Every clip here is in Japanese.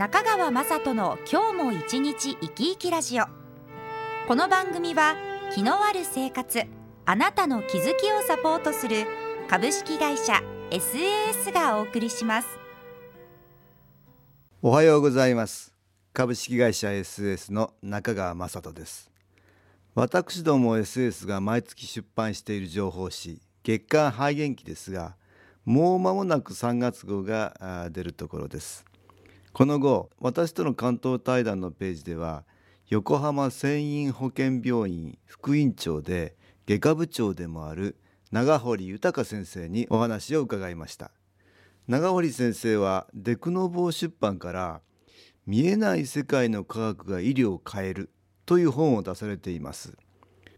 中川雅人の今日も一日生き生きラジオ。この番組は気のある生活あなたの気づきをサポートする株式会社 SAS がお送りします。おはようございます。株式会社 SAS の中川雅人です。私ども SAS が毎月出版している情報誌月刊肺元気ですがもう間もなく3月号が出るところです。この後私との関東対談のページでは横浜繊維保健病院副院長で外科部長でもある長堀豊先生にお話を伺いました。長堀先生はデクノボー出版から見えない世界の科学が医療を変えるという本を出されています。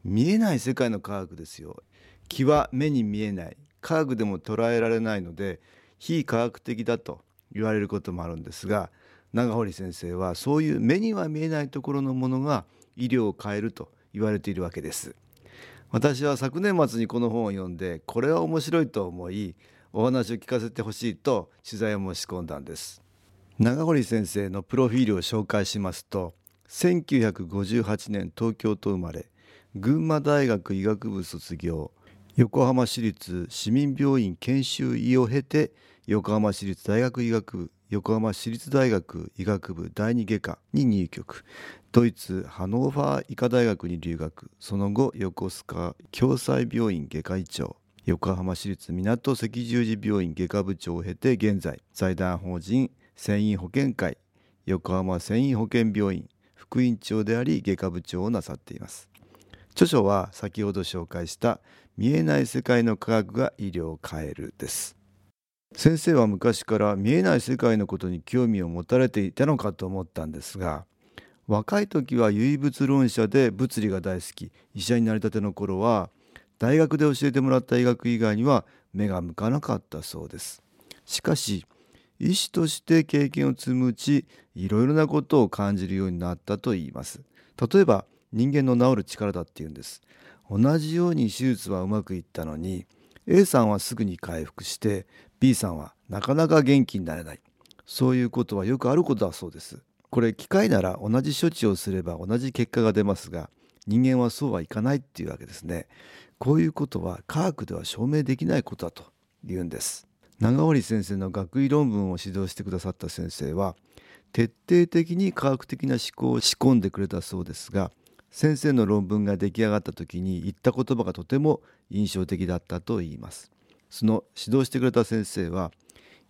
見えない世界の科学ですよ。気は目に見えない。科学でも捉えられないので非科学的だと。言われることもあるんですが長堀先生はそういう目には見えないところのものが医療を変えると言われているわけです。私は昨年末にこの本を読んでこれは面白いと思いお話を聞かせてほしいと取材を申し込んだんです。長堀先生のプロフィールを紹介しますと1958年東京と生まれ群馬大学医学部卒業。横浜市立市民病院研修医を経て横浜市立大学医学部横浜市立大学医学部第二外科に入局。ドイツハノーファー医科大学に留学。その後横須賀共済病院外科医長。横浜市立港赤十字病院外科部長を経て現在財団法人繊維保険会横浜繊維保険病院副院長であり外科部長をなさっています。著書は先ほど紹介した見えない世界の科学が医療を変えるです。先生は昔から見えない世界のことに興味を持たれていたのかと思ったんですが若い時は唯物論者で物理が大好き。医者になりたての頃は大学で教えてもらった医学以外には目が向かなかったそうです。しかし医師として経験を積むうちいろいろなことを感じるようになったといいます。例えば人間の治る力だっていうんです。同じように手術はうまくいったのに A さんはすぐに回復して B さんはなかなか元気になれない。そういうことはよくあることだそうです。これ機械なら同じ処置をすれば同じ結果が出ますが人間はそうはいかないっていうわけですね。こういうことは科学では証明できないことだと言うんです。長堀先生の学位論文を指導してくださった先生は徹底的に科学的な思考を仕込んでくれたそうですが先生の論文が出来上がった時に言った言葉がとても印象的だったと言います。その指導してくれた先生は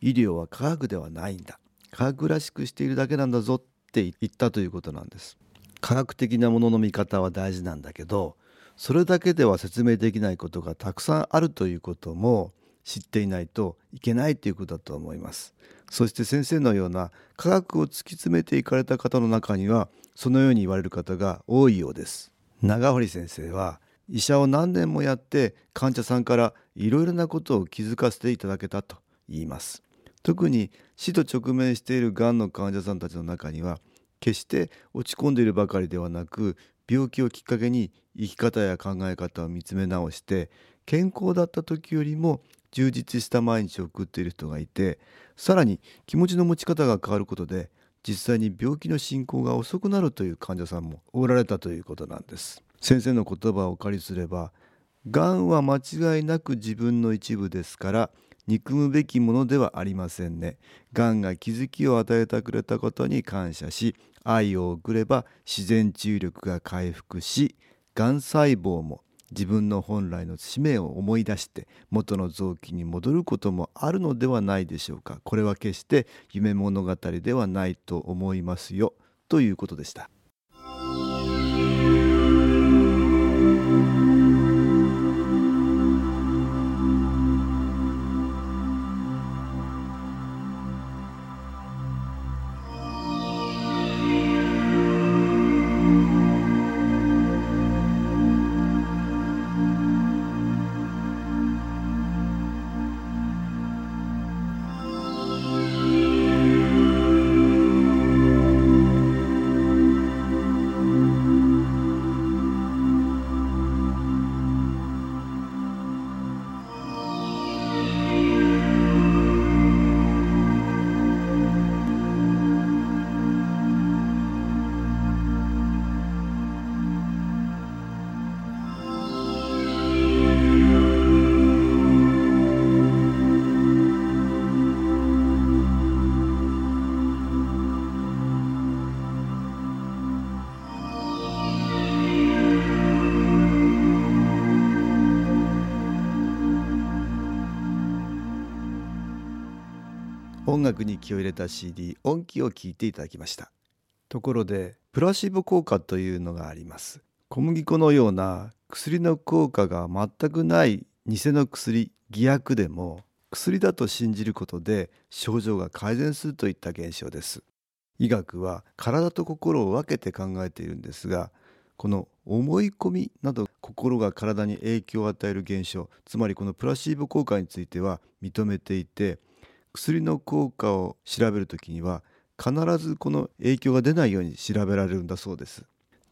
医療は科学ではないんだ。科学らしくしているだけなんだぞって言ったということなんです。科学的なものの見方は大事なんだけどそれだけでは説明できないことがたくさんあるということも知っていないといけないということだと思います。そして先生のような科学を突き詰めていかれた方の中にはそのように言われる方が多いようです。長堀先生は医者を何年もやって患者さんからいろいろなことを気づかせていただけたと言います。特に死と直面しているがんの患者さんたちの中には決して落ち込んでいるばかりではなく病気をきっかけに生き方や考え方を見つめ直して健康だった時よりも充実した毎日を送っている人がいてさらに気持ちの持ち方が変わることで実際に病気の進行が遅くなるという患者さんもおられたということなんです先生の言葉をお借りすればがんは間違いなく自分の一部ですから憎むべきものではありませんね。がんが気づきを与えてくれたことに感謝し愛を送れば自然治癒力が回復しがん細胞も自分の本来の使命を思い出して元の臓器に戻ることもあるのではないでしょうか。これは決して夢物語ではないと思いますよ。ということでした。楽に気を入れた CD 音気を聞いていただきました。ところでプラシーボ効果というのがあります。小麦粉のような薬の効果が全くない偽の薬偽薬でも薬だと信じることで症状が改善するといった現象です。医学は体と心を分けて考えているんですがこの思い込みなど心が体に影響を与える現象つまりこのプラシーボ効果については認めていて薬の効果を調べる時には必ずこの影響が出ないように調べられるんだそうです。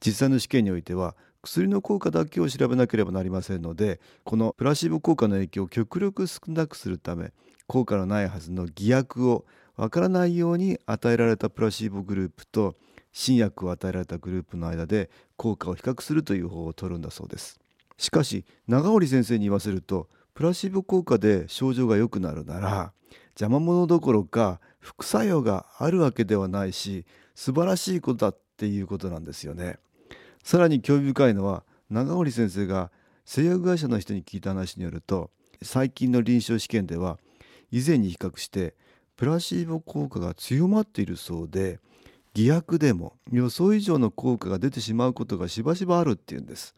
実際の試験においては薬の効果だけを調べなければなりませんのでこのプラシーボ効果の影響を極力少なくするため効果のないはずの偽薬をわからないように与えられたプラシーボグループと新薬を与えられたグループの間で効果を比較するという方法を取るんだそうです。しかし長堀先生に言わせるとプラシーボ効果で症状が良くなるなら邪魔者どころか副作用があるわけではないし素晴らしいことだっていうことなんですよね。さらに興味深いのは長堀先生が製薬会社の人に聞いた話によると最近の臨床試験では以前に比較してプラシーボ効果が強まっているそうで偽薬でも予想以上の効果が出てしまうことがしばしばあるっていうんです。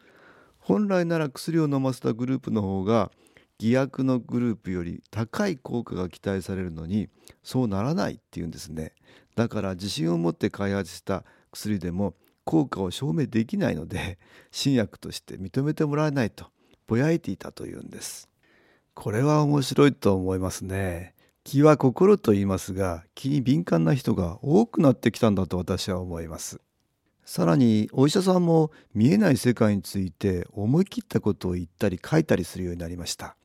本来なら薬を飲ませたグループの方が偽薬のグループより高い効果が期待されるのにそうならないっていうんですね。だから自信を持って開発した薬でも効果を証明できないので新薬として認めてもらえないとぼやいていたというんです。これは面白いと思いますね。気は心と言いますが気に敏感な人が多くなってきたんだと私は思います。さらにお医者さんも見えない世界について思い切ったことを言ったり書いたりするようになりました。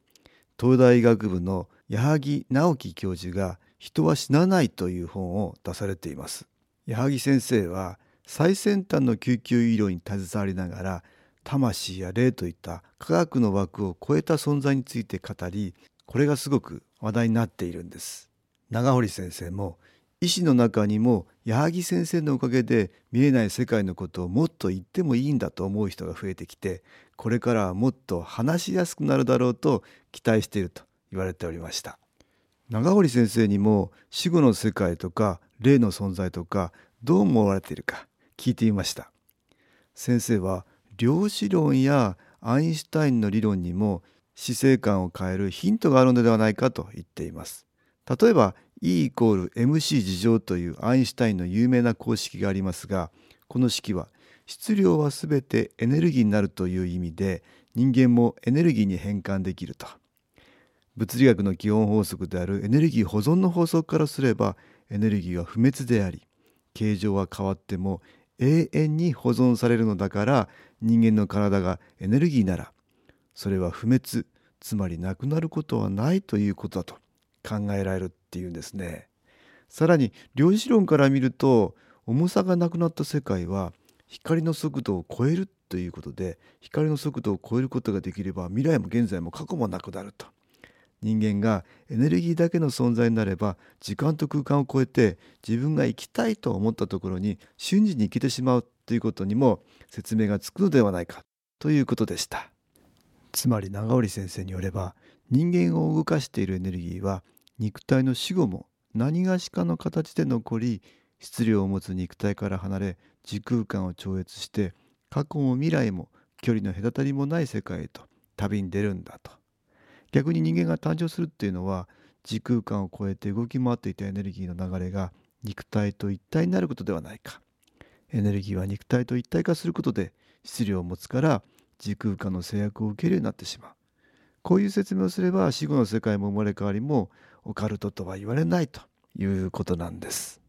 東大医学部の矢作直樹教授が人は死なないという本を出されています。矢作先生は最先端の救急医療に携わりながら魂や霊といった科学の枠を超えた存在について語りこれがすごく話題になっているんです。長堀先生も医師の中にも矢作先生のおかげで見えない世界のことをもっと言ってもいいんだと思う人が増えてきてこれからはもっと話しやすくなるだろうと期待していると言われておりました。長堀先生にも死後の世界とか霊の存在とかどう思われているか聞いてみました。先生は量子論やアインシュタインの理論にも死生観を変えるヒントがあるのではないかと言っています。例えば E イコール MC 事乗というアインシュタインの有名な公式がありますがこの式は質量は全てエネルギーになるという意味で人間もエネルギーに変換できると。物理学の基本法則であるエネルギー保存の法則からすればエネルギーは不滅であり形状は変わっても永遠に保存されるのだから人間の体がエネルギーならそれは不滅つまりなくなることはないということだと。考えられるっていうんですね。さらに量子論から見ると重さがなくなった世界は光の速度を超えるということで光の速度を超えることができれば未来も現在も過去もなくなると人間がエネルギーだけの存在になれば時間と空間を超えて自分が生きたいと思ったところに瞬時に行けてしまうということにも説明がつくのではないかということでしたつまり長織先生によれば人間を動かしているエネルギーは肉体の死後も何がしかの形で残り質量を持つ肉体から離れ時空間を超越して過去も未来も距離の隔たりもない世界へと旅に出るんだと。逆に人間が誕生するっていうのは時空間を超えて動き回っていたエネルギーの流れが肉体と一体になることではないか。エネルギーは肉体と一体化することで質量を持つから時空間の制約を受けるようになってしまう。こういう説明をすれば死後の世界も生まれ変わりもオカルトとは言われないということなんです。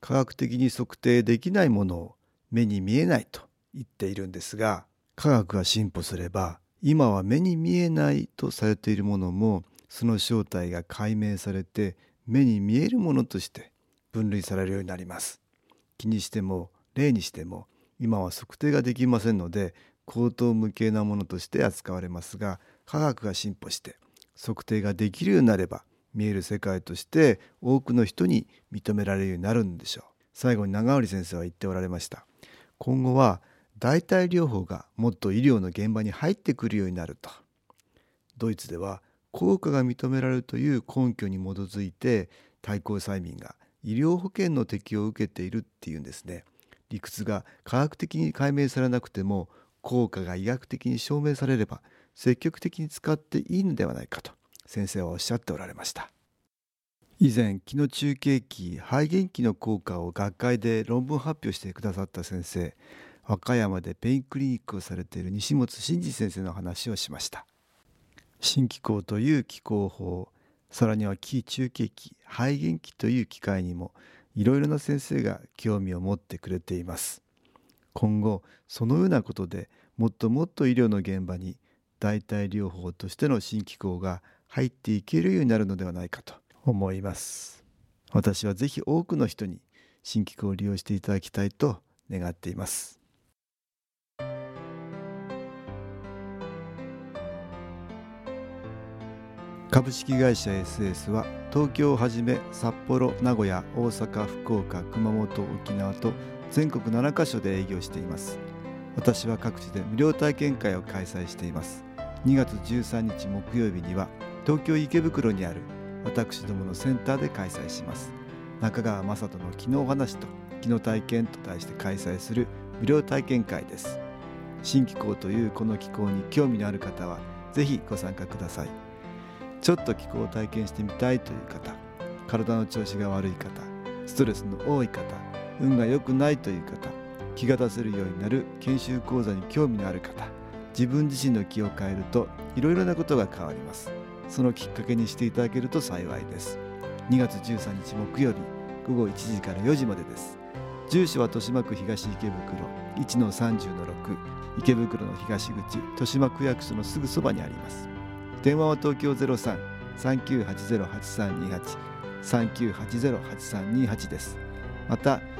科学的に測定できないものを目に見えないと言っているんですが科学が進歩すれば今は目に見えないとされているものもその正体が解明されて目に見えるものとして分類されるようになります。気にしても例にしても今は測定ができませんので口頭無形なものとして扱われますが科学が進歩して測定ができるようになれば見える世界として多くの人に認められるようになるんでしょう。最後に長織先生は言っておられました。今後は代替療法がもっと医療の現場に入ってくるようになると。ドイツでは効果が認められるという根拠に基づいて対抗催眠が医療保険の適用を受けているっていうんですね。理屈が科学的に解明されなくても効果が医学的に証明されれば積極的に使っていいのではないかと先生はおっしゃっておられました。以前気の中継期肺元気の効果を学会で論文発表してくださった先生和歌山でペインクリニックをされている西本真二先生の話をしました。新気候という気候法さらには気中継期肺元気という機会にもいろいろな先生が興味を持ってくれています。今後そのようなことでもっともっと医療の現場に代替療法としての新機構が入っていけるようになるのではないかと思います。私はぜひ多くの人に新機構を利用していただきたいと願っています。株式会社 SS は東京をはじめ札幌名古屋大阪福岡熊本沖縄と全国7カ所で営業しています。私は各地で無料体験会を開催しています。2月13日木曜日には東京池袋にある私どものセンターで開催します。中川雅人の気のお話と気の体験と題して開催する無料体験会です。新気候というこの気候に興味のある方はぜひご参加ください。ちょっと気候を体験してみたいという方体の調子が悪い方ストレスの多い方運が良くないという方気が出せるようになる研修講座に興味のある方自分自身の気を変えるといろいろなことが変わります。そのきっかけにしていただけると幸いです。2月13日木曜日午後1時から4時までです。住所は豊島区東池袋1-30-6池袋の東口豊島区役所のすぐそばにあります。電話は東京03-3980-8328 3980-8328です。また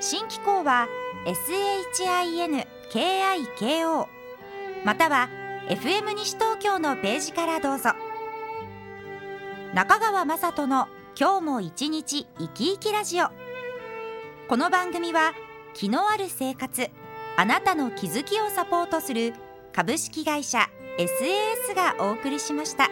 新機構は SHINKIKO または FM 西東京のページからどうぞ中川雅人の今日も一日生き生きラジオこの番組は気のある生活あなたの気づきをサポートする株式会社 SAS がお送りしました。